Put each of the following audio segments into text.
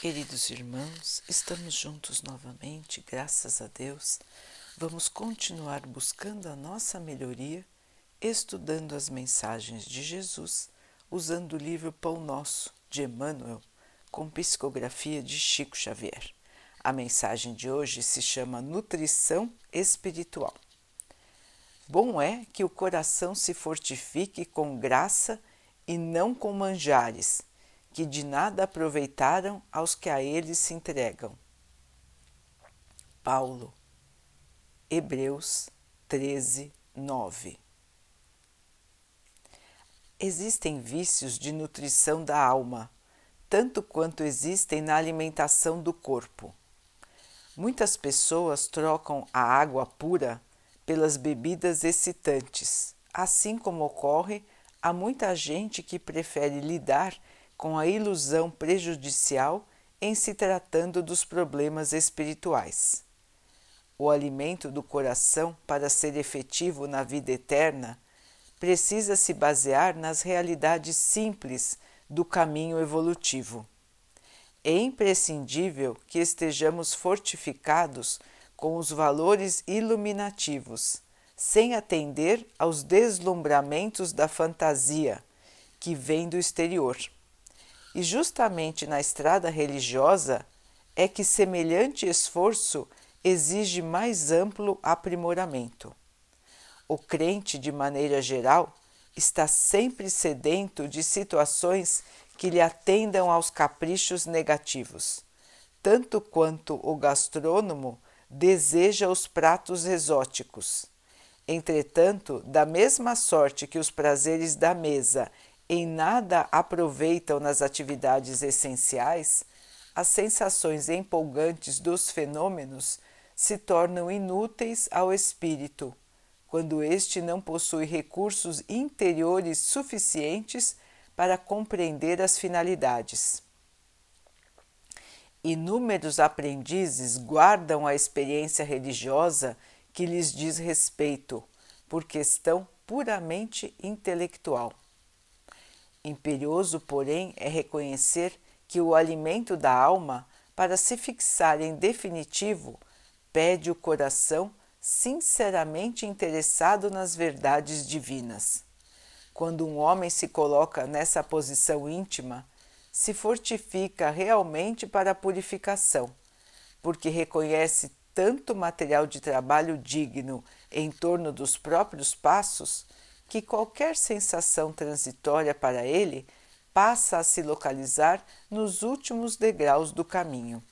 Queridos irmãos, estamos juntos novamente, graças a Deus. Vamos continuar buscando a nossa melhoria, estudando as mensagens de Jesus, usando o livro Pão Nosso, de Emmanuel, com psicografia de Chico Xavier. A mensagem de hoje se chama Nutrição Espiritual. Bom é que o coração se fortifique com graça e não com manjares que de nada aproveitaram aos que a eles se entregam. Paulo, Hebreus 13, 9 Existem vícios de nutrição da alma, tanto quanto existem na alimentação do corpo. Muitas pessoas trocam a água pura pelas bebidas excitantes, assim como ocorre a muita gente que prefere lidar com a ilusão prejudicial em se tratando dos problemas espirituais. O alimento do coração, para ser efetivo na vida eterna, precisa se basear nas realidades simples do caminho evolutivo. É imprescindível que estejamos fortificados com os valores iluminativos, sem atender aos deslumbramentos da fantasia que vem do exterior. E justamente na estrada religiosa é que semelhante esforço exige mais amplo aprimoramento. O crente, de maneira geral, está sempre sedento de situações que lhe atendam aos caprichos negativos, tanto quanto o gastrônomo deseja os pratos exóticos. Entretanto, da mesma sorte que os prazeres da mesa em nada aproveitam nas atividades essenciais, as sensações empolgantes dos fenômenos se tornam inúteis ao espírito, quando este não possui recursos interiores suficientes para compreender as finalidades. Inúmeros aprendizes guardam a experiência religiosa que lhes diz respeito, por questão puramente intelectual. Imperioso, porém, é reconhecer que o alimento da alma, para se fixar em definitivo, pede o coração sinceramente interessado nas verdades divinas. Quando um homem se coloca nessa posição íntima, se fortifica realmente para a purificação, porque reconhece tanto material de trabalho digno em torno dos próprios passos que qualquer sensação transitória para ele passa a se localizar nos últimos degraus do caminho.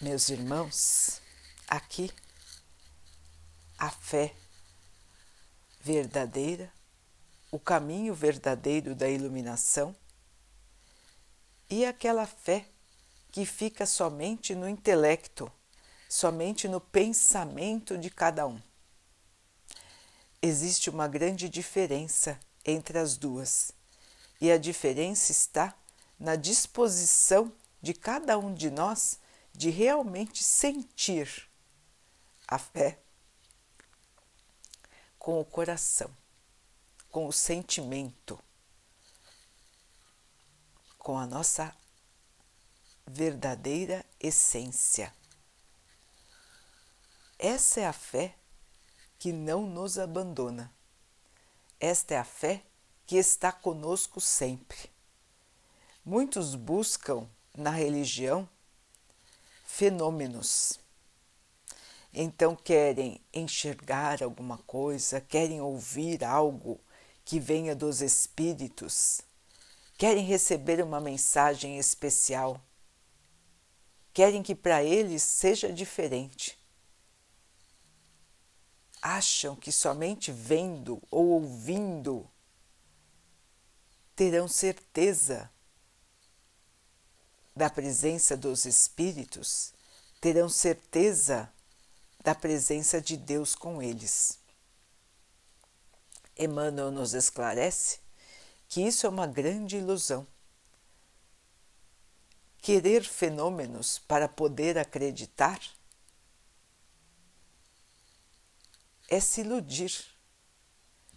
Meus irmãos, aqui a fé verdadeira, o caminho verdadeiro da iluminação e aquela fé que fica somente no intelecto somente no pensamento de cada um. Existe uma grande diferença entre as duas, e a diferença está na disposição de cada um de nós de realmente sentir a fé com o coração, com o sentimento, com a nossa verdadeira essência. Essa é a fé que não nos abandona. Esta é a fé que está conosco sempre. Muitos buscam na religião fenômenos. Então querem enxergar alguma coisa, querem ouvir algo que venha dos espíritos, querem receber uma mensagem especial, querem que para eles seja diferente acham que somente vendo ou ouvindo terão certeza da presença dos Espíritos, terão certeza da presença de Deus com eles. Emmanuel nos esclarece que isso é uma grande ilusão. Querer fenômenos para poder acreditar é se iludir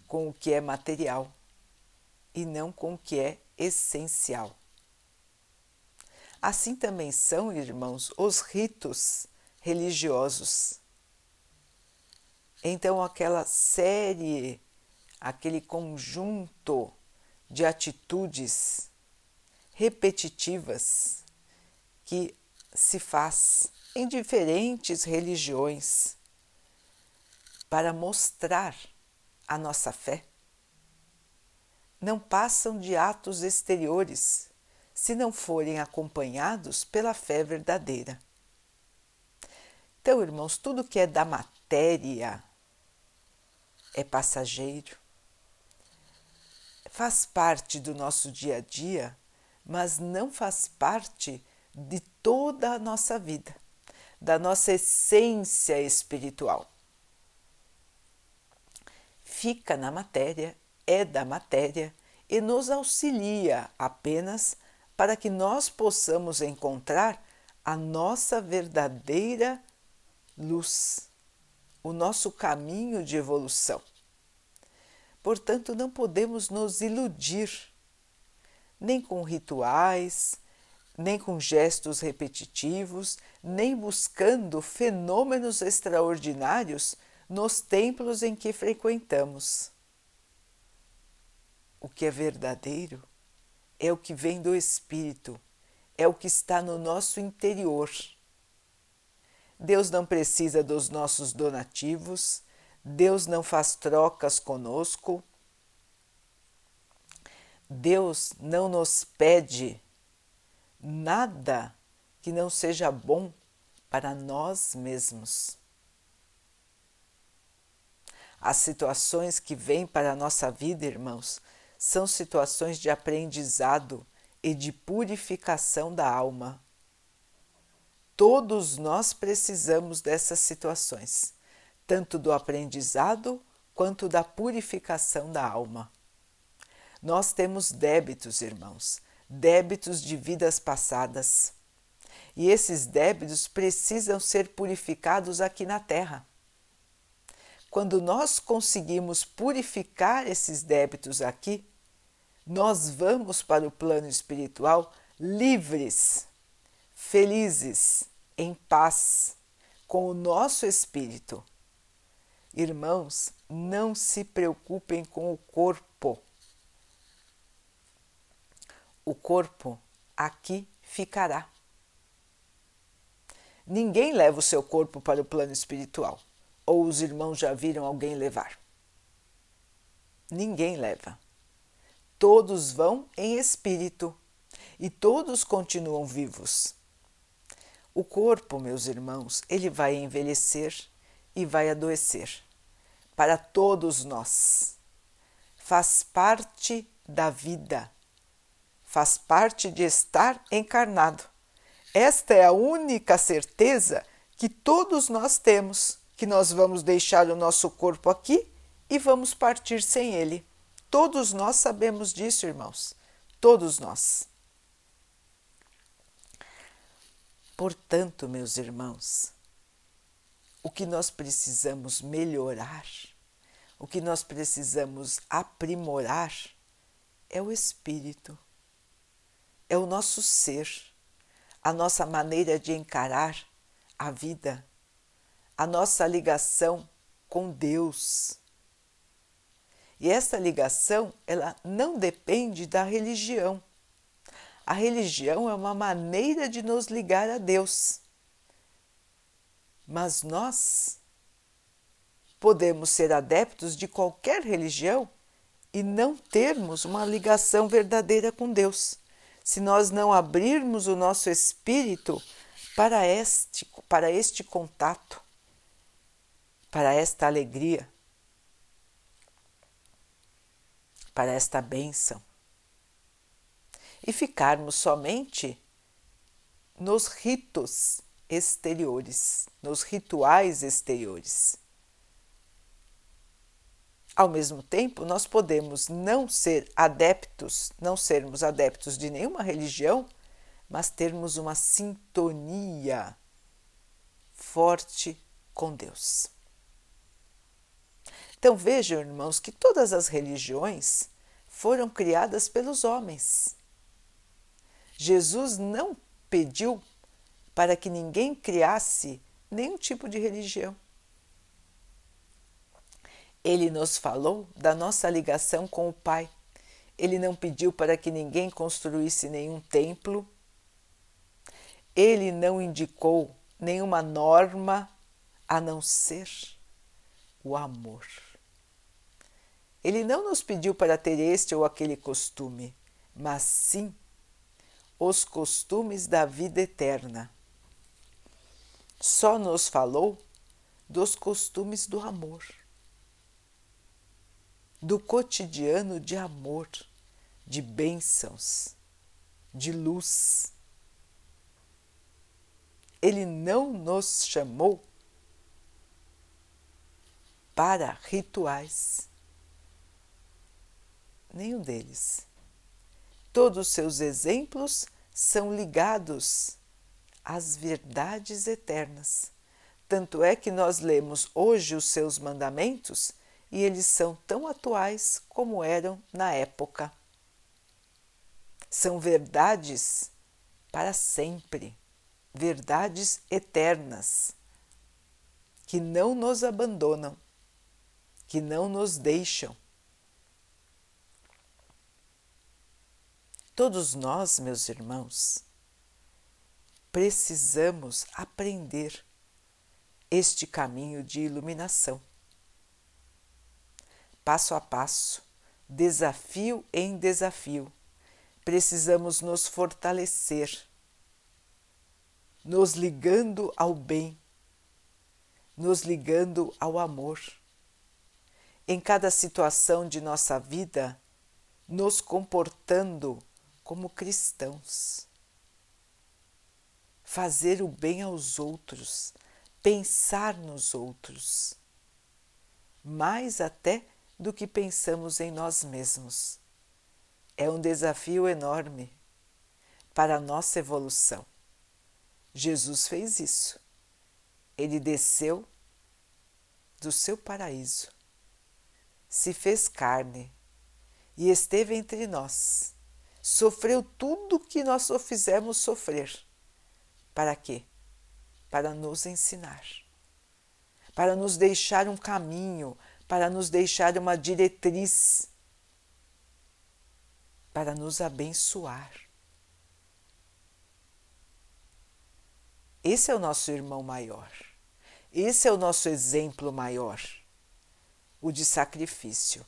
com o que é material, e não com o que é essencial. Assim também são, irmãos, os ritos religiosos. Então, aquela série, aquele conjunto de atitudes repetitivas que se faz em diferentes religiões para mostrar a nossa fé, não passam de atos exteriores se não forem acompanhados pela fé verdadeira. Então, irmãos, tudo que é da matéria é passageiro, faz parte do nosso dia a dia, mas não faz parte de toda a nossa vida, da nossa essência espiritual. Fica na matéria, é da matéria e nos auxilia apenas para que nós possamos encontrar a nossa verdadeira luz, o nosso caminho de evolução. Portanto, não podemos nos iludir nem com rituais, nem com gestos repetitivos, nem buscando fenômenos extraordinários nos templos em que frequentamos. O que é verdadeiro é o que vem do Espírito, é o que está no nosso interior. Deus não precisa dos nossos donativos, Deus não faz trocas conosco, Deus não nos pede nada que não seja bom para nós mesmos. As situações que vêm para a nossa vida, irmãos, são situações de aprendizado e de purificação da alma. Todos nós precisamos dessas situações, tanto do aprendizado quanto da purificação da alma. Nós temos débitos, irmãos, débitos de vidas passadas. E esses débitos precisam ser purificados aqui na Terra. Quando nós conseguimos purificar esses débitos aqui, nós vamos para o plano espiritual livres, felizes, em paz, com o nosso espírito. Irmãos, não se preocupem com o corpo o corpo aqui ficará. Ninguém leva o seu corpo para o plano espiritual, ou os irmãos já viram alguém levar. Ninguém leva. Todos vão em espírito e todos continuam vivos. O corpo, meus irmãos, ele vai envelhecer e vai adoecer. Para todos nós. Faz parte da vida faz parte de estar encarnado. Esta é a única certeza que todos nós temos, que nós vamos deixar o nosso corpo aqui e vamos partir sem ele. Todos nós sabemos disso, irmãos. Todos nós. Portanto, meus irmãos, o que nós precisamos melhorar, o que nós precisamos aprimorar é o espírito é o nosso ser, a nossa maneira de encarar a vida, a nossa ligação com Deus. E essa ligação, ela não depende da religião. A religião é uma maneira de nos ligar a Deus. Mas nós podemos ser adeptos de qualquer religião e não termos uma ligação verdadeira com Deus se nós não abrirmos o nosso espírito para este, para este contato, para esta alegria, para esta bênção, e ficarmos somente nos ritos exteriores, nos rituais exteriores. Ao mesmo tempo, nós podemos não ser adeptos, não sermos adeptos de nenhuma religião, mas termos uma sintonia forte com Deus. Então vejam, irmãos, que todas as religiões foram criadas pelos homens. Jesus não pediu para que ninguém criasse nenhum tipo de religião. Ele nos falou da nossa ligação com o Pai. Ele não pediu para que ninguém construísse nenhum templo. Ele não indicou nenhuma norma a não ser o amor. Ele não nos pediu para ter este ou aquele costume, mas sim os costumes da vida eterna. Só nos falou dos costumes do amor, do cotidiano de amor, de bênçãos, de luz. Ele não nos chamou para rituais. Nenhum deles. Todos os seus exemplos são ligados às verdades eternas. Tanto é que nós lemos hoje os seus mandamentos e eles são tão atuais como eram na época. São verdades para sempre, verdades eternas, que não nos abandonam que não nos deixam. Todos nós, meus irmãos, precisamos aprender este caminho de iluminação. Passo a passo, desafio em desafio, precisamos nos fortalecer, nos ligando ao bem, nos ligando ao amor em cada situação de nossa vida, nos comportando como cristãos. Fazer o bem aos outros, pensar nos outros, mais até do que pensamos em nós mesmos. É um desafio enorme para a nossa evolução. Jesus fez isso. Ele desceu do seu paraíso se fez carne e esteve entre nós. Sofreu tudo que nós o fizemos sofrer. Para quê? Para nos ensinar, para nos deixar um caminho, para nos deixar uma diretriz, para nos abençoar. Esse é o nosso irmão maior. Esse é o nosso exemplo maior o de sacrifício.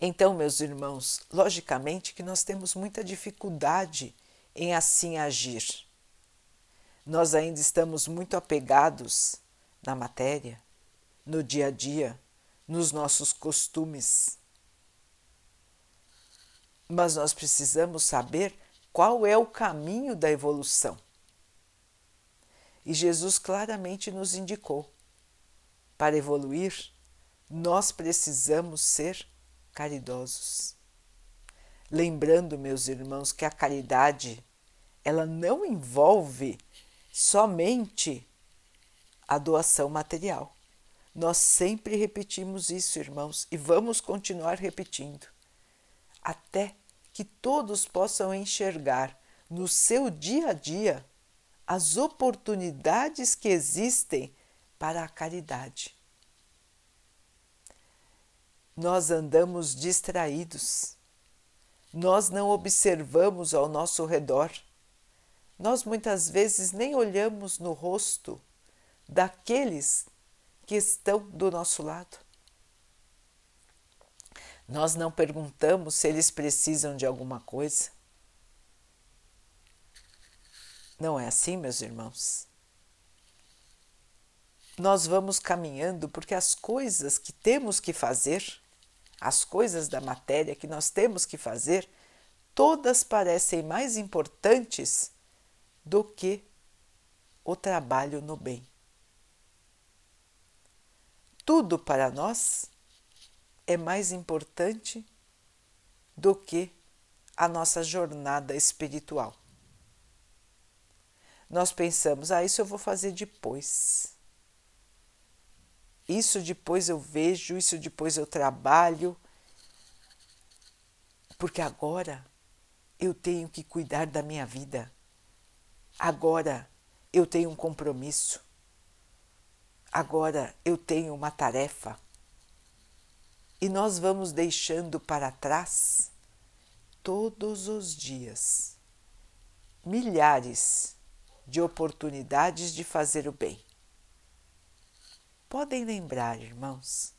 Então, meus irmãos, logicamente que nós temos muita dificuldade em assim agir. Nós ainda estamos muito apegados na matéria, no dia a dia, nos nossos costumes. Mas nós precisamos saber qual é o caminho da evolução. E Jesus claramente nos indicou para evoluir, nós precisamos ser caridosos. Lembrando, meus irmãos, que a caridade ela não envolve somente a doação material. Nós sempre repetimos isso, irmãos, e vamos continuar repetindo, até que todos possam enxergar no seu dia a dia as oportunidades que existem para a caridade. Nós andamos distraídos, nós não observamos ao nosso redor, nós muitas vezes nem olhamos no rosto daqueles que estão do nosso lado. Nós não perguntamos se eles precisam de alguma coisa. Não é assim, meus irmãos? nós vamos caminhando porque as coisas que temos que fazer, as coisas da matéria que nós temos que fazer, todas parecem mais importantes do que o trabalho no bem. Tudo para nós é mais importante do que a nossa jornada espiritual. Nós pensamos, ah, isso eu vou fazer depois isso depois eu vejo, isso depois eu trabalho, porque agora eu tenho que cuidar da minha vida. Agora eu tenho um compromisso. Agora eu tenho uma tarefa. E nós vamos deixando para trás todos os dias milhares de oportunidades de fazer o bem. Podem lembrar, irmãos.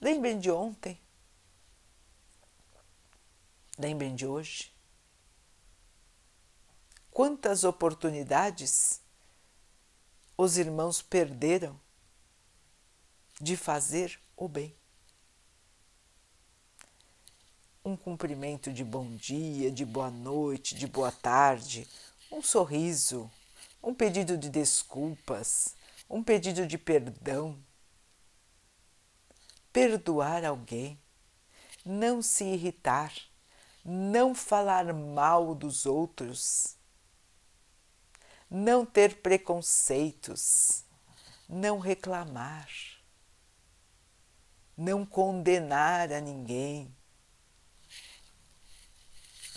Lembrem de ontem. Lembrem de hoje. Quantas oportunidades os irmãos perderam de fazer o bem. Um cumprimento de bom dia, de boa noite, de boa tarde, um sorriso, um pedido de desculpas, um pedido de perdão. Perdoar alguém, não se irritar, não falar mal dos outros, não ter preconceitos, não reclamar, não condenar a ninguém,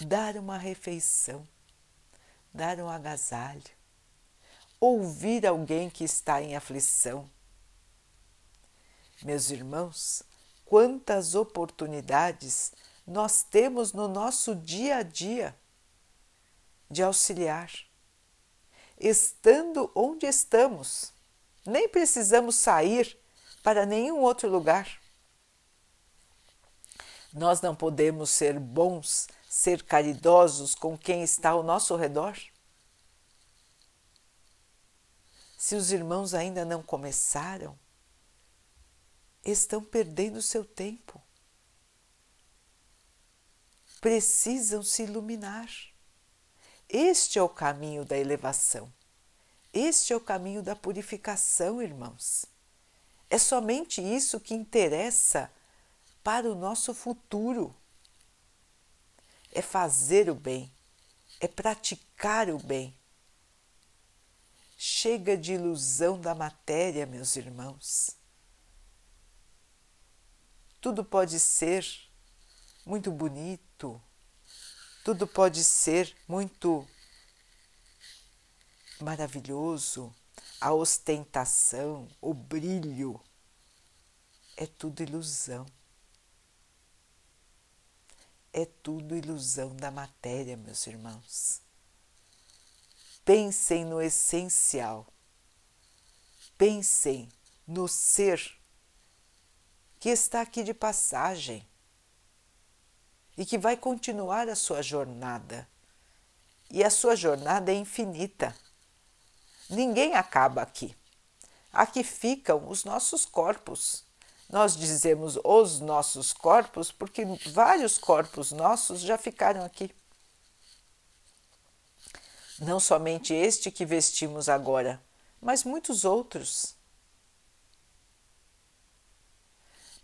dar uma refeição, dar um agasalho, ouvir alguém que está em aflição. Meus irmãos, quantas oportunidades nós temos no nosso dia a dia de auxiliar estando onde estamos. Nem precisamos sair para nenhum outro lugar. Nós não podemos ser bons, ser caridosos com quem está ao nosso redor? Se os irmãos ainda não começaram, estão perdendo seu tempo. Precisam se iluminar. Este é o caminho da elevação. Este é o caminho da purificação, irmãos. É somente isso que interessa para o nosso futuro. É fazer o bem, é praticar o bem. Chega de ilusão da matéria, meus irmãos. Tudo pode ser muito bonito, tudo pode ser muito maravilhoso, a ostentação, o brilho, é tudo ilusão. É tudo ilusão da matéria, meus irmãos. Pensem no essencial. Pensem no ser que está aqui de passagem e que vai continuar a sua jornada. E a sua jornada é infinita. Ninguém acaba aqui. Aqui ficam os nossos corpos. Nós dizemos os nossos corpos porque vários corpos nossos já ficaram aqui. Não somente este que vestimos agora, mas muitos outros.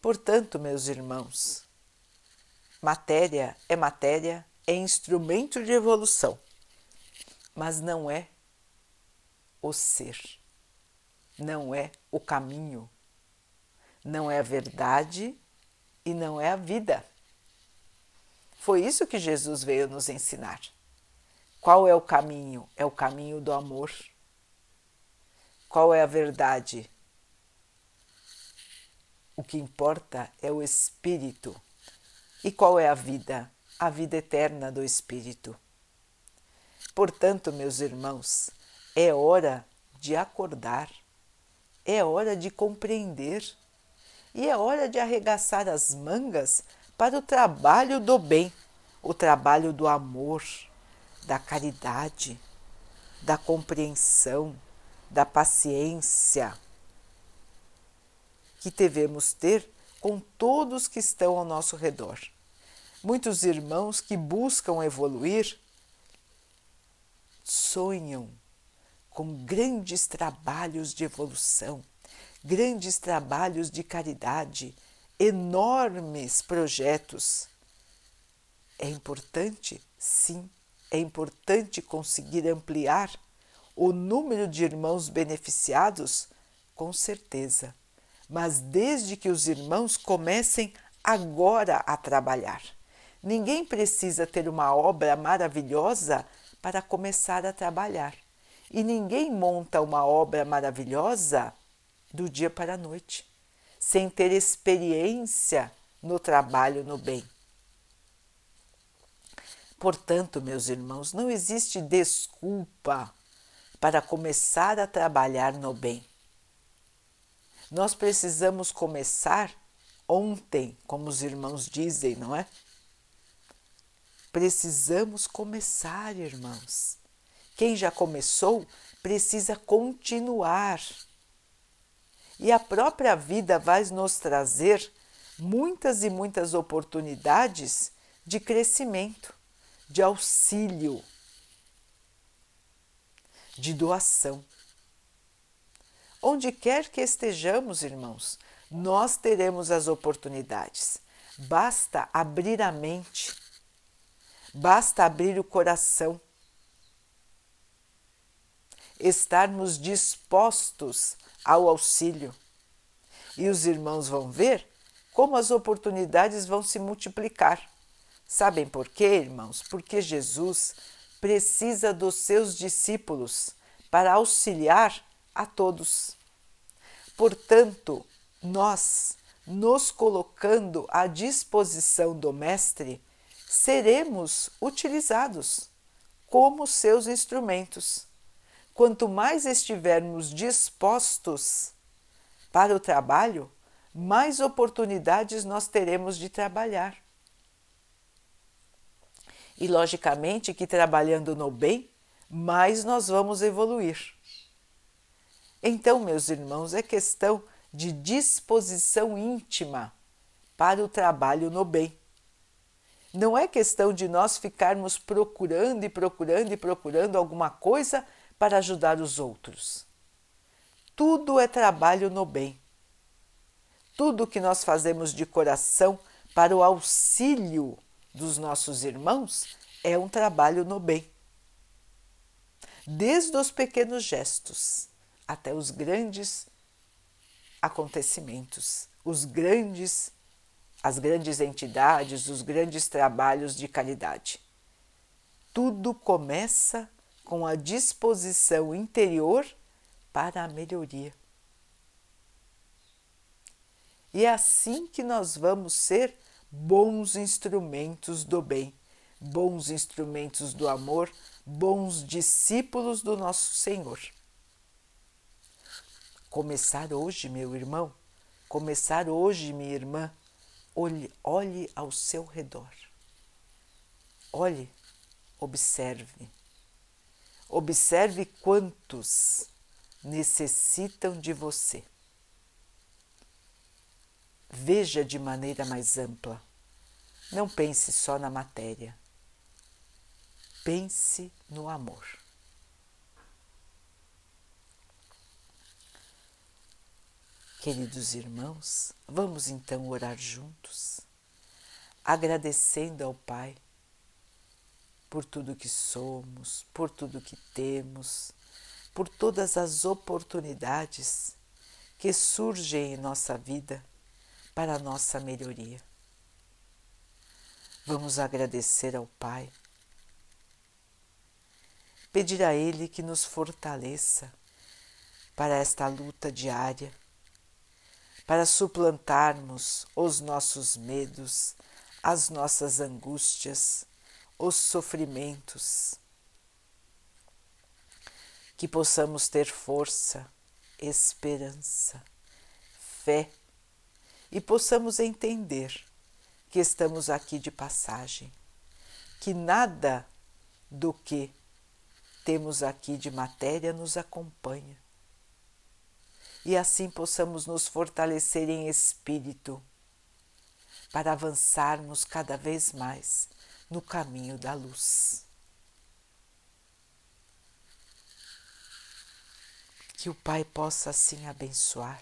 Portanto, meus irmãos, Matéria é matéria, é instrumento de evolução, mas não é o ser, não é o caminho, não é a verdade e não é a vida. Foi isso que Jesus veio nos ensinar. Qual é o caminho? É o caminho do amor. Qual é a verdade? O que importa é o espírito e qual é a vida? A vida eterna do Espírito. Portanto, meus irmãos, é hora de acordar, é hora de compreender e é hora de arregaçar as mangas para o trabalho do bem, o trabalho do amor, da caridade, da compreensão, da paciência que devemos ter com todos que estão ao nosso redor. Muitos irmãos que buscam evoluir sonham com grandes trabalhos de evolução, grandes trabalhos de caridade, enormes projetos. É importante? Sim, é importante conseguir ampliar o número de irmãos beneficiados? Com certeza mas desde que os irmãos comecem agora a trabalhar. Ninguém precisa ter uma obra maravilhosa para começar a trabalhar. E ninguém monta uma obra maravilhosa do dia para a noite, sem ter experiência no trabalho no bem. Portanto, meus irmãos, não existe desculpa para começar a trabalhar no bem. Nós precisamos começar ontem, como os irmãos dizem, não é? Precisamos começar, irmãos. Quem já começou precisa continuar. E a própria vida vai nos trazer muitas e muitas oportunidades de crescimento, de auxílio, de doação. Onde quer que estejamos, irmãos, nós teremos as oportunidades. Basta abrir a mente, basta abrir o coração, estarmos dispostos ao auxílio. E os irmãos vão ver como as oportunidades vão se multiplicar. Sabem por quê, irmãos? Porque Jesus precisa dos seus discípulos para auxiliar a todos. Portanto, nós, nos colocando à disposição do Mestre, seremos utilizados como seus instrumentos. Quanto mais estivermos dispostos para o trabalho, mais oportunidades nós teremos de trabalhar. E logicamente que trabalhando no bem, mais nós vamos evoluir. Então, meus irmãos, é questão de disposição íntima para o trabalho no bem. Não é questão de nós ficarmos procurando e procurando e procurando alguma coisa para ajudar os outros. Tudo é trabalho no bem. Tudo que nós fazemos de coração para o auxílio dos nossos irmãos é um trabalho no bem. Desde os pequenos gestos até os grandes acontecimentos, os grandes as grandes entidades, os grandes trabalhos de caridade. Tudo começa com a disposição interior para a melhoria. E é assim que nós vamos ser bons instrumentos do bem, bons instrumentos do amor, bons discípulos do nosso Senhor começar hoje, meu irmão, começar hoje, minha irmã, olhe, olhe ao seu redor. Olhe, observe. Observe quantos necessitam de você. Veja de maneira mais ampla. Não pense só na matéria. Pense no amor. Queridos irmãos, vamos então orar juntos, agradecendo ao Pai por tudo que somos, por tudo que temos, por todas as oportunidades que surgem em nossa vida para a nossa melhoria. Vamos agradecer ao Pai, pedir a Ele que nos fortaleça para esta luta diária para suplantarmos os nossos medos, as nossas angústias, os sofrimentos. Que possamos ter força, esperança, fé e possamos entender que estamos aqui de passagem, que nada do que temos aqui de matéria nos acompanha e assim possamos nos fortalecer em espírito para avançarmos cada vez mais no caminho da luz. Que o Pai possa assim abençoar